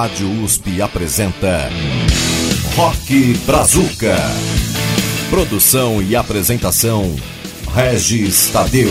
Rádio USP apresenta Rock Brazuca. Produção e apresentação Regis Tadeu.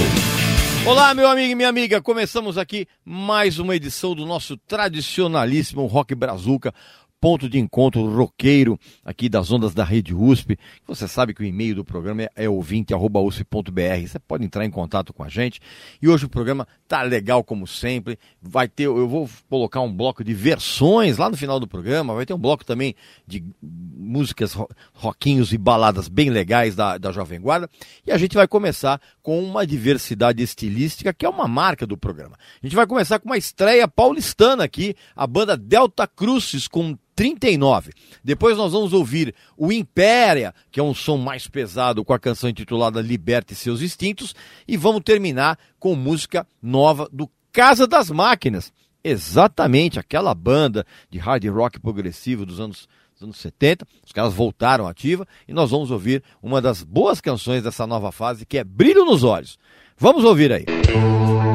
Olá, meu amigo e minha amiga. Começamos aqui mais uma edição do nosso tradicionalíssimo Rock Brazuca ponto de encontro roqueiro aqui das ondas da Rede USP. Você sabe que o e-mail do programa é, é ouvinte.usp.br. Você pode entrar em contato com a gente. E hoje o programa tá legal como sempre. Vai ter, eu vou colocar um bloco de versões lá no final do programa. Vai ter um bloco também de músicas roquinhos e baladas bem legais da, da Jovem Guarda. E a gente vai começar com uma diversidade estilística que é uma marca do programa. A gente vai começar com uma estreia paulistana aqui, a banda Delta Cruzes com 39. Depois nós vamos ouvir o Impéria, que é um som mais pesado com a canção intitulada Liberte Seus Instintos. E vamos terminar com música nova do Casa das Máquinas. Exatamente aquela banda de hard rock progressivo dos anos, dos anos 70. Os caras voltaram ativa e nós vamos ouvir uma das boas canções dessa nova fase que é Brilho nos Olhos. Vamos ouvir aí. Música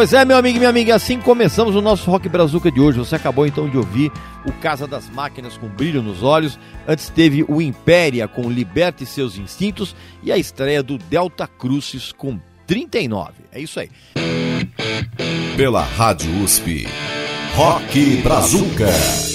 Pois é, meu amigo e minha amiga, assim começamos o nosso Rock Brazuca de hoje. Você acabou então de ouvir o Casa das Máquinas com Brilho nos Olhos. Antes teve o Impéria com Liberte Seus Instintos e a estreia do Delta Crucis com 39. É isso aí. Pela Rádio USP. Rock Brazuca.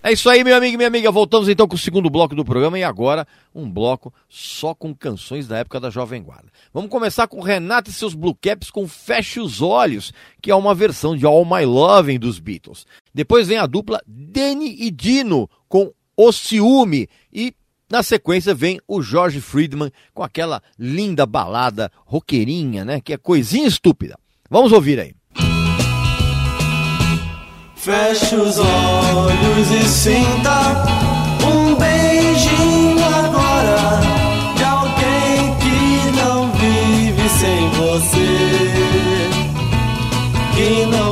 É isso aí, meu amigo e minha amiga. Voltamos então com o segundo bloco do programa e agora um bloco só com canções da época da Jovem Guarda. Vamos começar com Renato e seus Blue Caps com Feche os Olhos, que é uma versão de All My Loving dos Beatles. Depois vem a dupla Danny e Dino com O Ciúme e na sequência vem o George Friedman com aquela linda balada roqueirinha, né, que é coisinha estúpida. Vamos ouvir aí. Feche os olhos e sinta um beijinho agora de alguém que não vive sem você, que não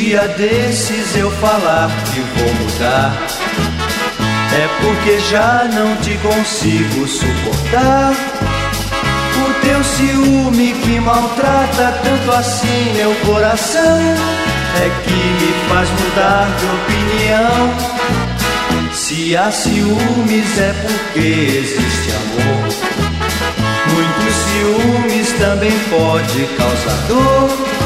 dia desses eu falar que vou mudar, é porque já não te consigo suportar. O teu ciúme que maltrata tanto assim meu coração é que me faz mudar de opinião. Se há ciúmes é porque existe amor. Muitos ciúmes também pode causar dor.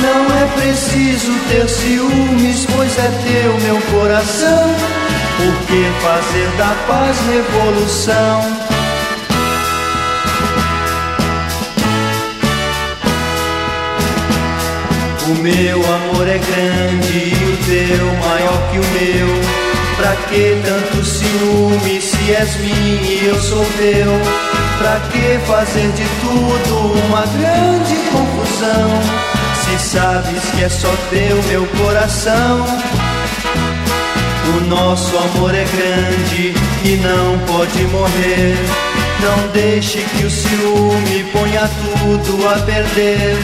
Não é preciso ter ciúmes, pois é teu meu coração. Por que fazer da paz revolução? O meu amor é grande e o teu maior que o meu. Pra que tanto ciúme se és minha e eu sou teu? Pra que fazer de tudo uma grande confusão? Se sabes que é só teu meu coração. O nosso amor é grande e não pode morrer. Não deixe que o ciúme ponha tudo a perder.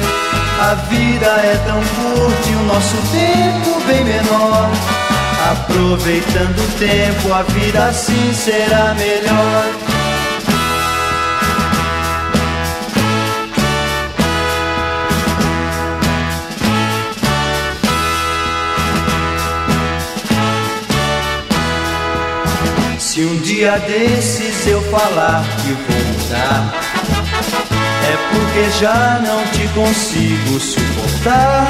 A vida é tão curta e o nosso tempo bem menor. Aproveitando o tempo, a vida assim será melhor. Se um dia desses eu falar que vou mudar, é porque já não te consigo suportar.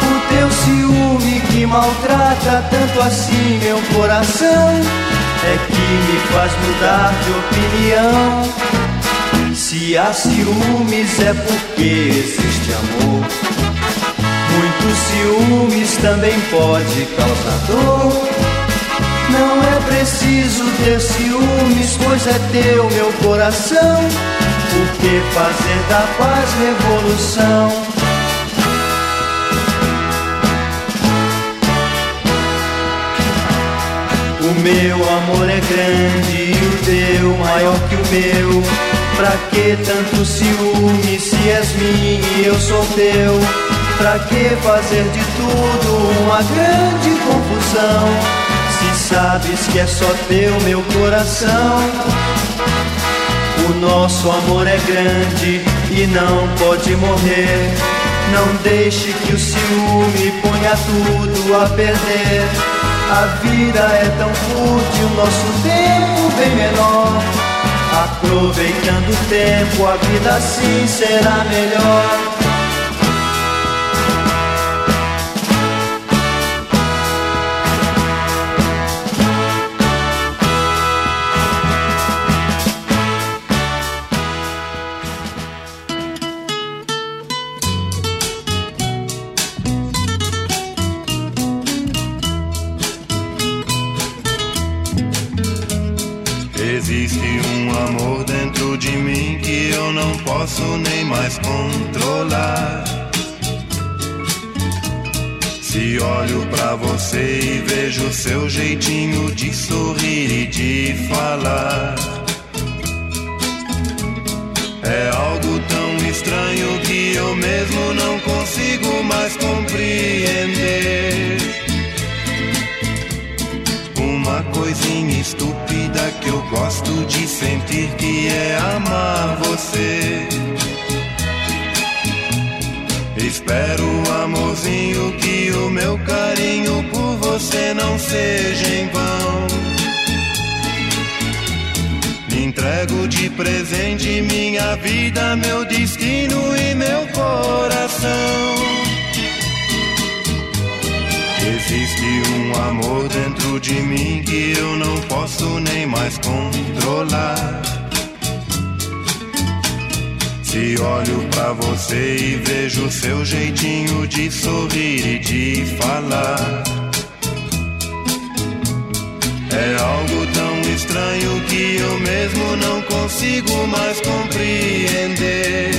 O teu ciúme que maltrata tanto assim meu coração é que me faz mudar de opinião. Se há ciúmes é porque existe amor. Muitos ciúmes também pode causar dor. Não é preciso ter ciúmes, pois é teu meu coração. Por que fazer da paz revolução? O meu amor é grande e o teu maior que o meu. Pra que tanto ciúme se és minha e eu sou teu? Pra que fazer de tudo uma grande confusão? Se sabes que é só teu meu coração. O nosso amor é grande e não pode morrer. Não deixe que o ciúme ponha tudo a perder. A vida é tão curta e o nosso tempo bem menor. Aproveitando o tempo, a vida assim será melhor. Existe um amor dentro de mim que eu não posso nem mais controlar. Se olho pra você e vejo seu jeitinho de sorrir e de falar. É algo tão estranho que eu mesmo não consigo mais compreender. Estúpida que eu gosto de sentir que é amar você. Espero, amorzinho, que o meu carinho por você não seja em vão. Me entrego de presente minha vida, meu destino e meu coração. Existe um amor dentro de mim que eu não posso nem mais controlar. Se olho pra você e vejo seu jeitinho de sorrir e de falar. É algo tão estranho que eu mesmo não consigo mais compreender.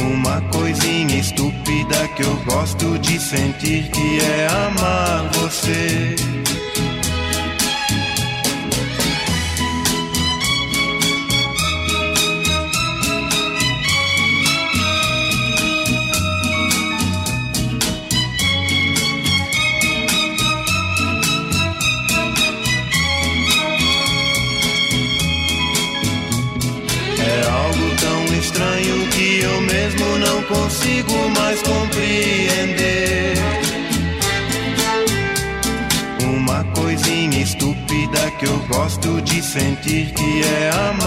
Uma coisinha estúpida que eu gosto de sentir que é amar você. Sentir que é amar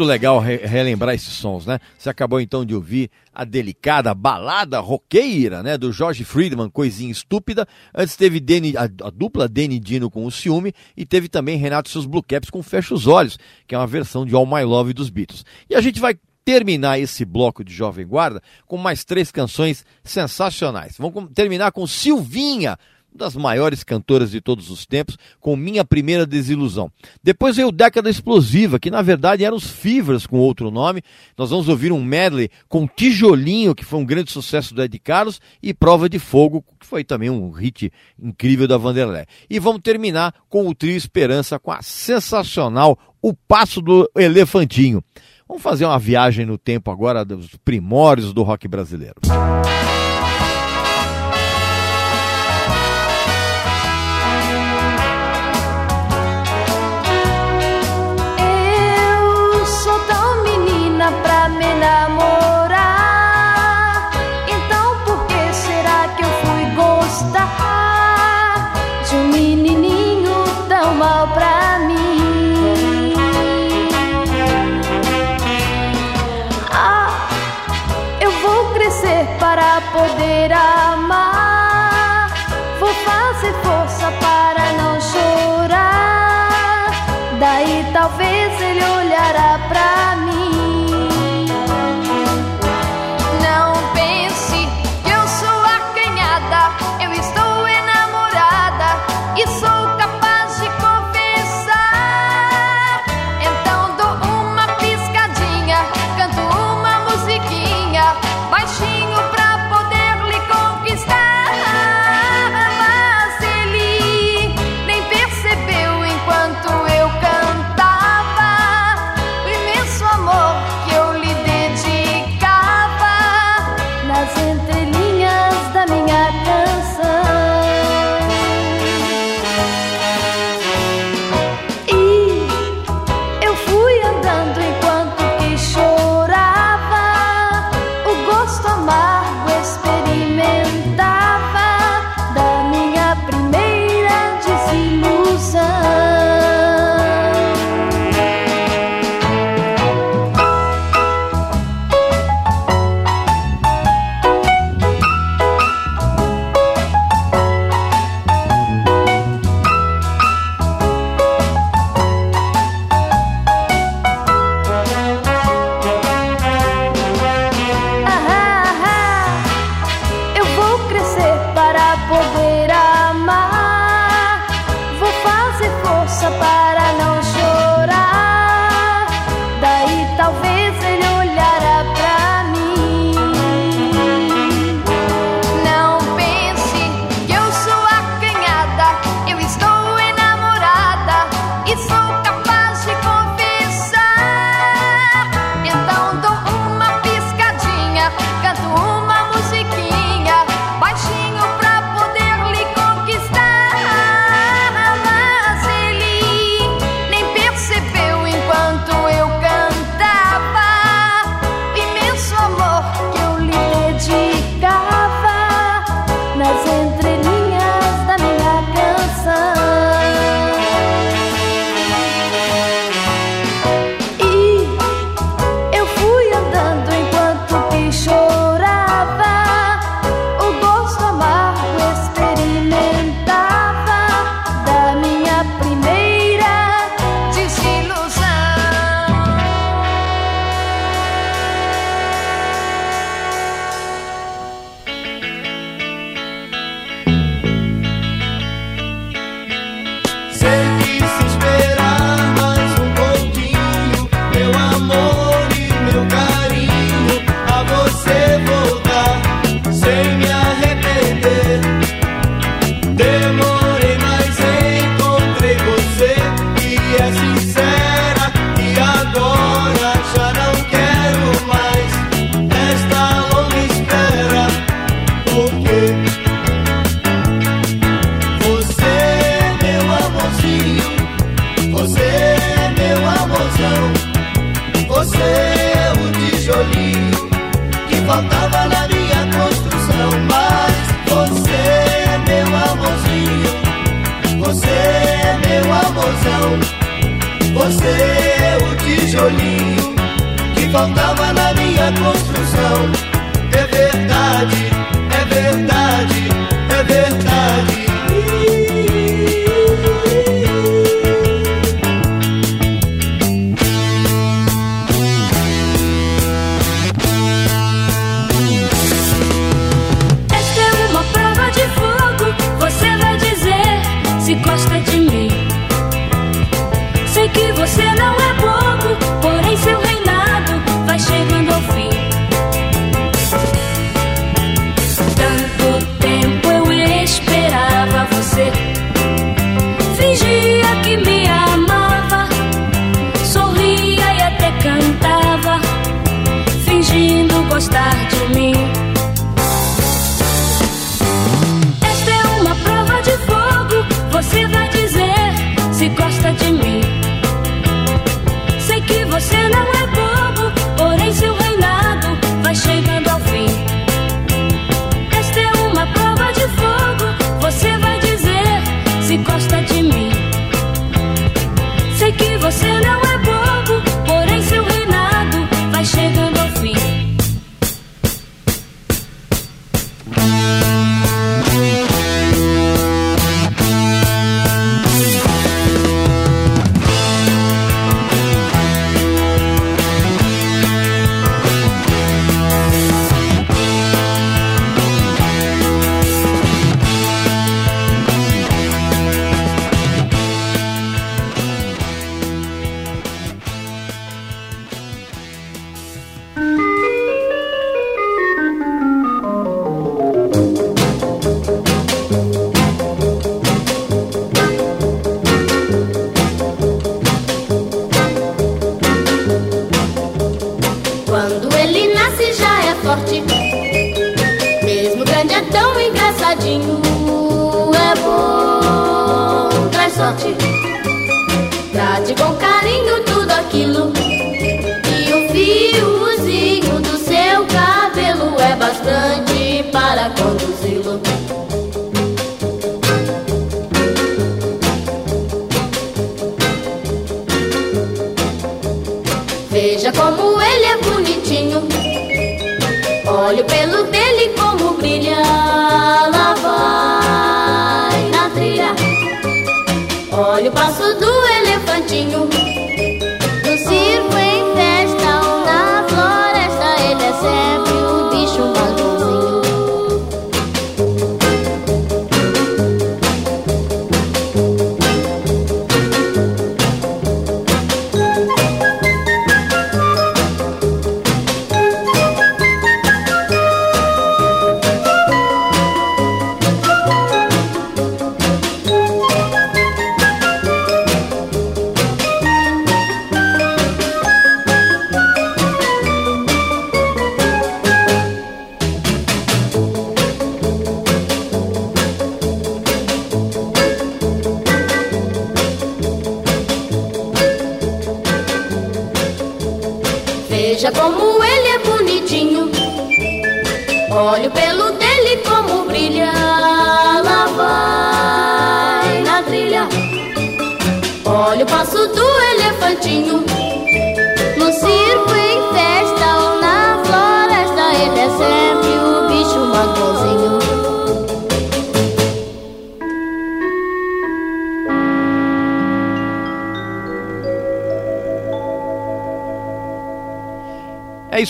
Muito legal re- relembrar esses sons, né? Você acabou então de ouvir a delicada balada roqueira, né? Do George Friedman, Coisinha Estúpida. Antes teve Danny- a, a dupla Danny Dino com o Ciúme e teve também Renato e seus Blue Caps com Fecha os Olhos, que é uma versão de All My Love dos Beatles. E a gente vai terminar esse bloco de Jovem Guarda com mais três canções sensacionais. Vamos terminar com Silvinha, das maiores cantoras de todos os tempos, com Minha Primeira Desilusão. Depois veio Década Explosiva, que na verdade eram os Fevers com outro nome. Nós vamos ouvir um medley com Tijolinho, que foi um grande sucesso do Ed Carlos, e Prova de Fogo, que foi também um hit incrível da Vanderlei. E vamos terminar com o Trio Esperança, com a sensacional O Passo do Elefantinho. Vamos fazer uma viagem no tempo agora dos primórdios do rock brasileiro. Eu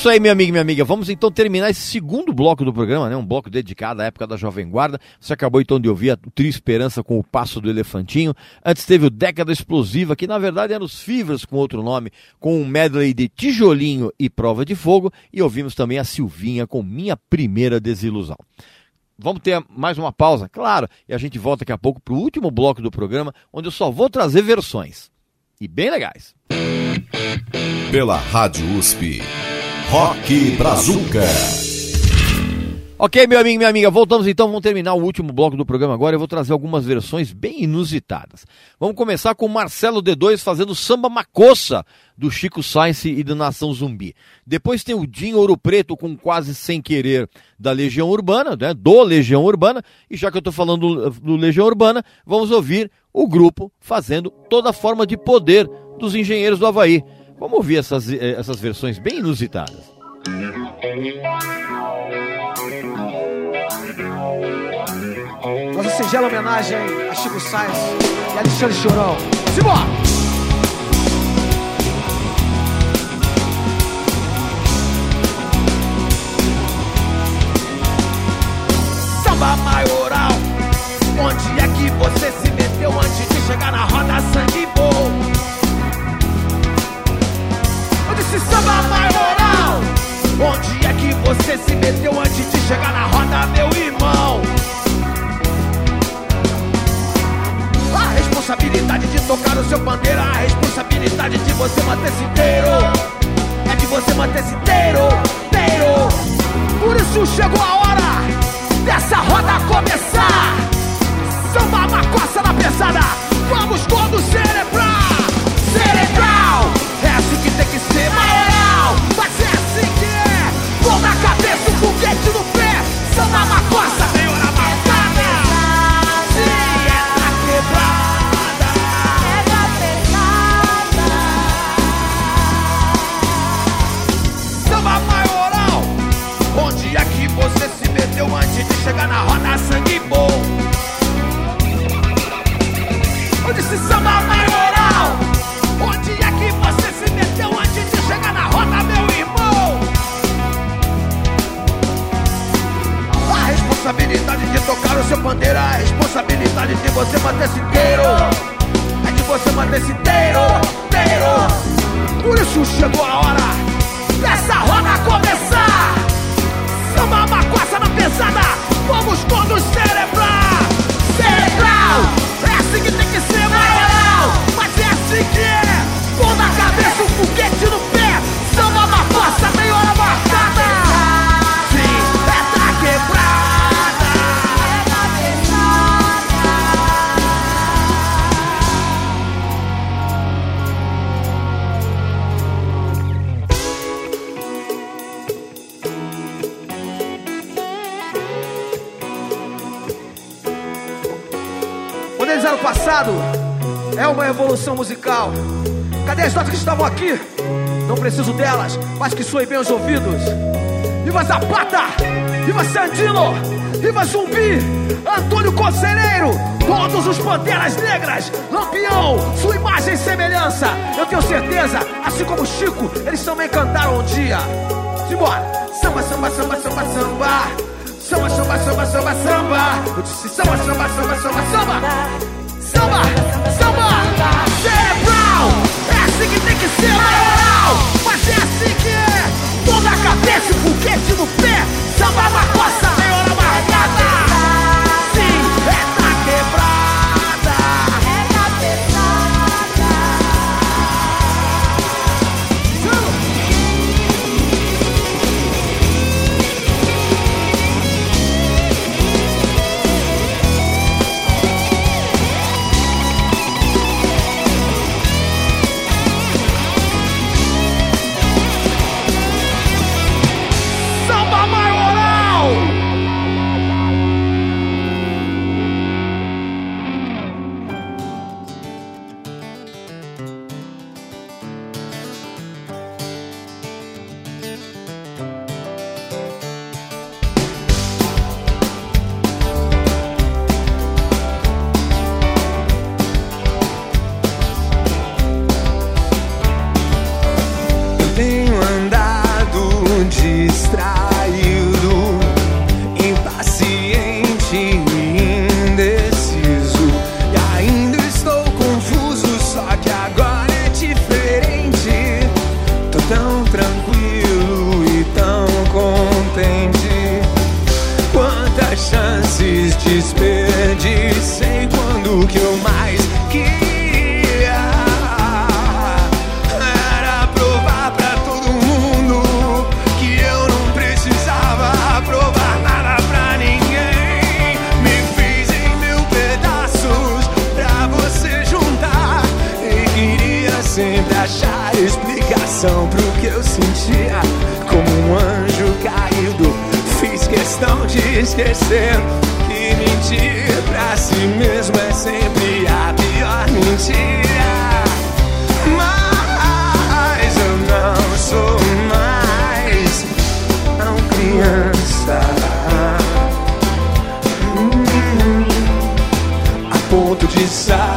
isso aí, meu amigo e minha amiga. Vamos então terminar esse segundo bloco do programa, né? Um bloco dedicado à época da Jovem Guarda. Você acabou então de ouvir a Tri Esperança com o Passo do Elefantinho. Antes teve o Década Explosiva, que na verdade era os Fibras com outro nome, com um medley de Tijolinho e Prova de Fogo. E ouvimos também a Silvinha com Minha Primeira Desilusão. Vamos ter mais uma pausa, claro, e a gente volta daqui a pouco para o último bloco do programa, onde eu só vou trazer versões. E bem legais. Pela Rádio USP. Rock Brazuca. Ok, meu amigo, minha amiga, voltamos então, vamos terminar o último bloco do programa agora. Eu vou trazer algumas versões bem inusitadas. Vamos começar com Marcelo D2 fazendo samba macossa do Chico Sainz e da Nação Zumbi. Depois tem o Dinho Ouro Preto com Quase Sem Querer da Legião Urbana, né? Do Legião Urbana. E já que eu tô falando eh, do Legião Urbana, vamos ouvir o grupo fazendo toda forma de poder dos engenheiros do Havaí. Vamos ouvir essas, eh, essas versões bem inusitadas. Nossa singela homenagem a Chico Sainz e Alexandre Chorão. Simbora! Samba maioral, onde é que você se meteu antes de chegar na roda sangue bom? Eu disse samba maioral, onde é que você se meteu antes de chegar na roda, meu irmão? A responsabilidade de tocar o seu bandeira, a responsabilidade de você manter-se inteiro. É de você manter-se inteiro, inteiro. Por isso chegou a hora dessa roda começar. Samba macossa na pesada, vamos todos celebrar. Aqui? Não preciso delas, mas que soem bem os ouvidos. Viva Zapata! Viva Sandino! Viva Zumbi! Antônio Conselheiro! Todos os Panteras Negras! Lampião! Sua imagem e semelhança! Eu tenho certeza, assim como Chico, eles também cantaram um dia. Simbora! Samba, samba, samba, samba, samba! Samba, samba, samba, samba, samba! Eu disse samba, samba, samba, samba, samba! Samba, samba, cerebral. É assim que tem que sempre achar explicação pro que eu sentia. Como um anjo caído, fiz questão de esquecer que mentir pra si mesmo é sempre a pior mentira. Mas eu não sou mais tão criança. Hum, a ponto de saber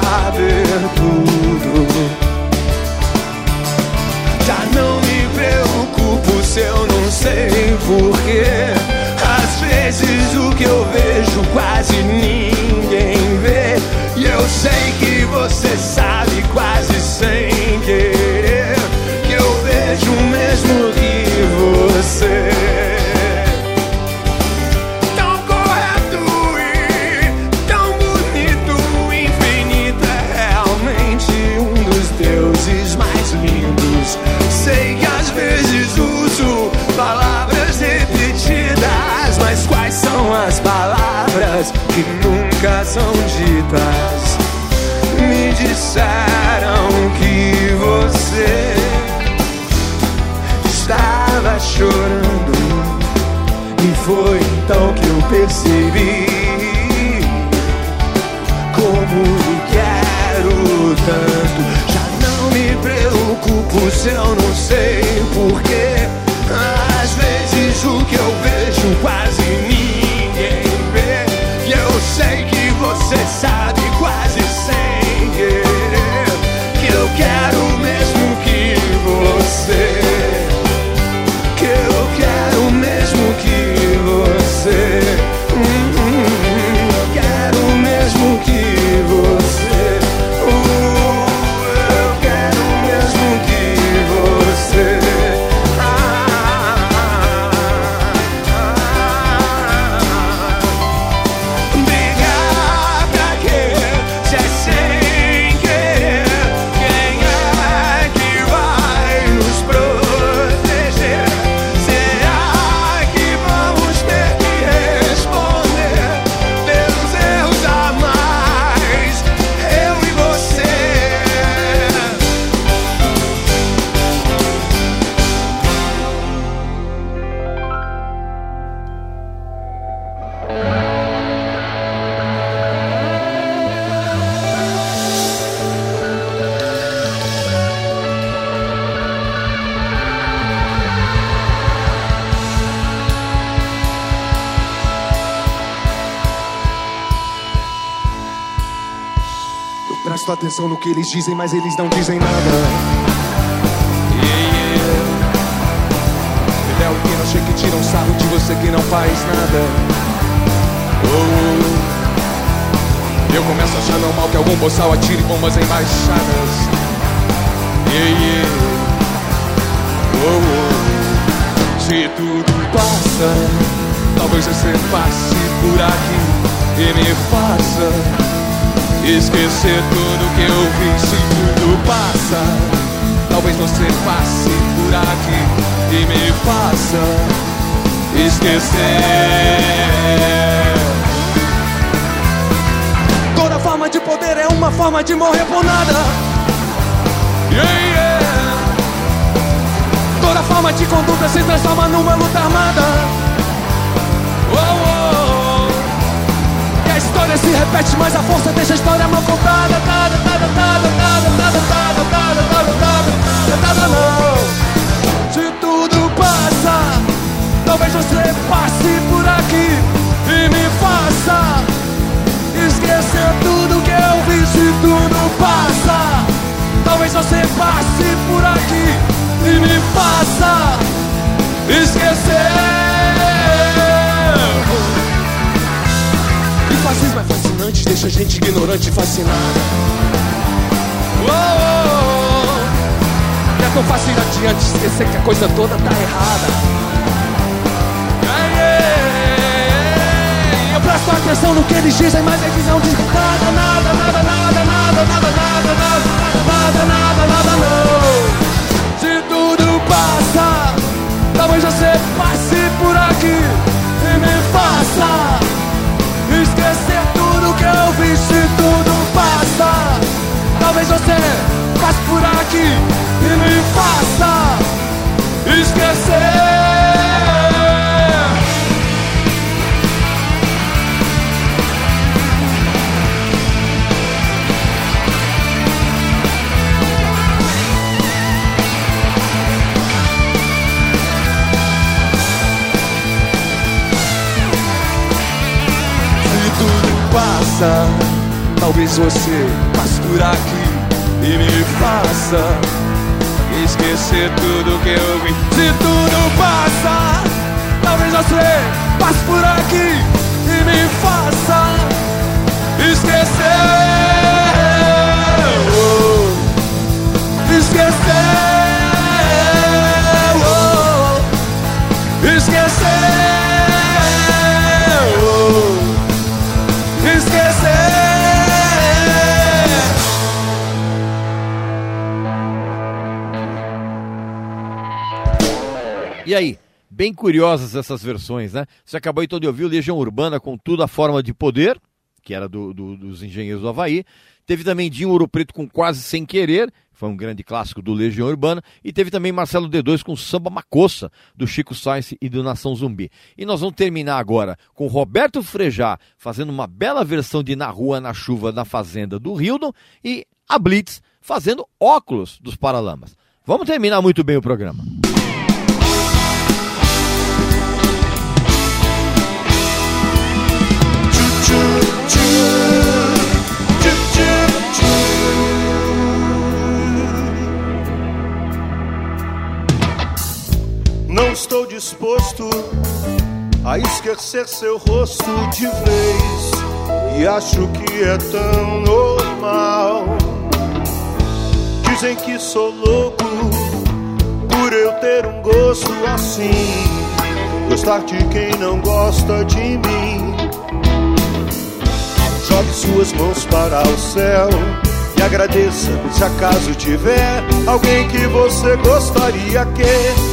sei que você sabe quase sem querer. Que eu vejo o mesmo que você. Sei que às vezes uso palavras repetidas, mas quais são as palavras que nunca são percebi como quero tanto. Já não me preocupo se eu não sei porquê. Atenção no que eles dizem, mas eles não dizem nada. Yeah, yeah. É o que não chega e tira um sarro de você que não faz nada. Oh. Eu começo a achar normal que algum boçal atire bombas embaixadas. Yeah, yeah. Oh, oh. Se tudo passa, talvez você passe por aqui e me faça Esquecer tudo que eu vi se tudo passa. Talvez você passe por aqui e me faça esquecer. Toda forma de poder é uma forma de morrer por nada. Yeah, yeah. Toda forma de conduta se transforma numa luta armada história se repete, mas a força deixa a história mal contada. Tada, tada, tada, tada, tada, tada, tada, tada, tada, tada, não. Se tudo passa, talvez você passe por aqui e me faça esquecer tudo que eu vi. Se tudo passa, talvez você passe por aqui e me faça esquecer. E fascismo é fascinante, deixa a gente ignorante e fascinada. Oh, oh, oh. E é tão fácil ir adiante, esquecer que a coisa toda tá errada. Eu presto atenção no que eles dizem, mas eles não dizem nada, nada, nada, nada, nada, nada, nada, nada, nada, nada, nada, não. Se tudo passa, talvez você passe por aqui e me faça esquecer tudo que eu vi. Se tudo passa, talvez você passe por aqui e me faça esquecer. Talvez você por aqui e me faça esquecer tudo que eu vi. Se tudo passa, talvez você passe por aqui e me faça esquecer. Oh, esquecer. Bem curiosas essas versões, né? Você acabou então de ouvir o Legião Urbana com tudo a forma de poder, que era do, do- dos engenheiros do Havaí. Teve também Dinho Ouro Preto com Quase Sem Querer, foi um grande clássico do Legião Urbana. E teve também Marcelo D2 com Samba Macossa, do Chico Sainz e do Nação Zumbi. E nós vamos terminar agora com Roberto Frejá fazendo uma bela versão de Na Rua, na Chuva, na Fazenda do Hildon e a Blitz fazendo óculos dos Paralamas. Vamos terminar muito bem o programa. Não estou disposto a esquecer seu rosto de vez. E acho que é tão normal. Dizem que sou louco por eu ter um gosto assim. Gostar de quem não gosta de mim. Jogue suas mãos para o céu e agradeça se acaso tiver alguém que você gostaria que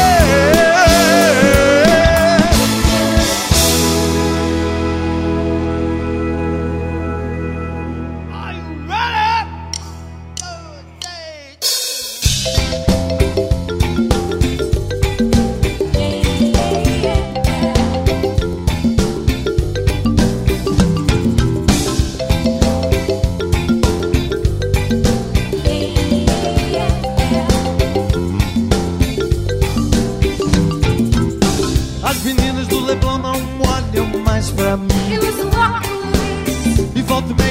both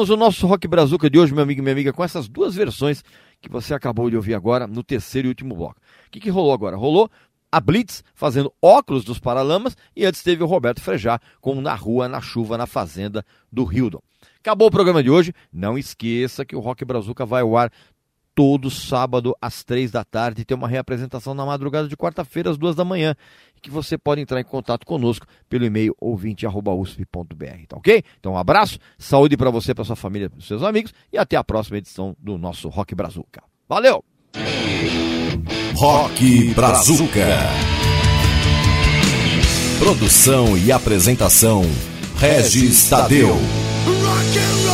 terminamos o nosso Rock Brazuca de hoje, meu amigo e minha amiga, com essas duas versões que você acabou de ouvir agora no terceiro e último bloco. O que, que rolou agora? Rolou a Blitz fazendo óculos dos Paralamas e antes teve o Roberto Frejá com Na Rua, na Chuva, na Fazenda do Hildon. Acabou o programa de hoje. Não esqueça que o Rock Brazuca vai ao ar todo sábado às três da tarde e tem uma reapresentação na madrugada de quarta-feira às duas da manhã. E que você pode entrar em contato conosco pelo e-mail ouvinte.usp.br, tá ok? Então um abraço, saúde para você, para sua família, para seus amigos e até a próxima edição do nosso Rock Brazuca. Valeu! Rock Brazuca. Produção e apresentação: Regis Tadeu. Rock and roll.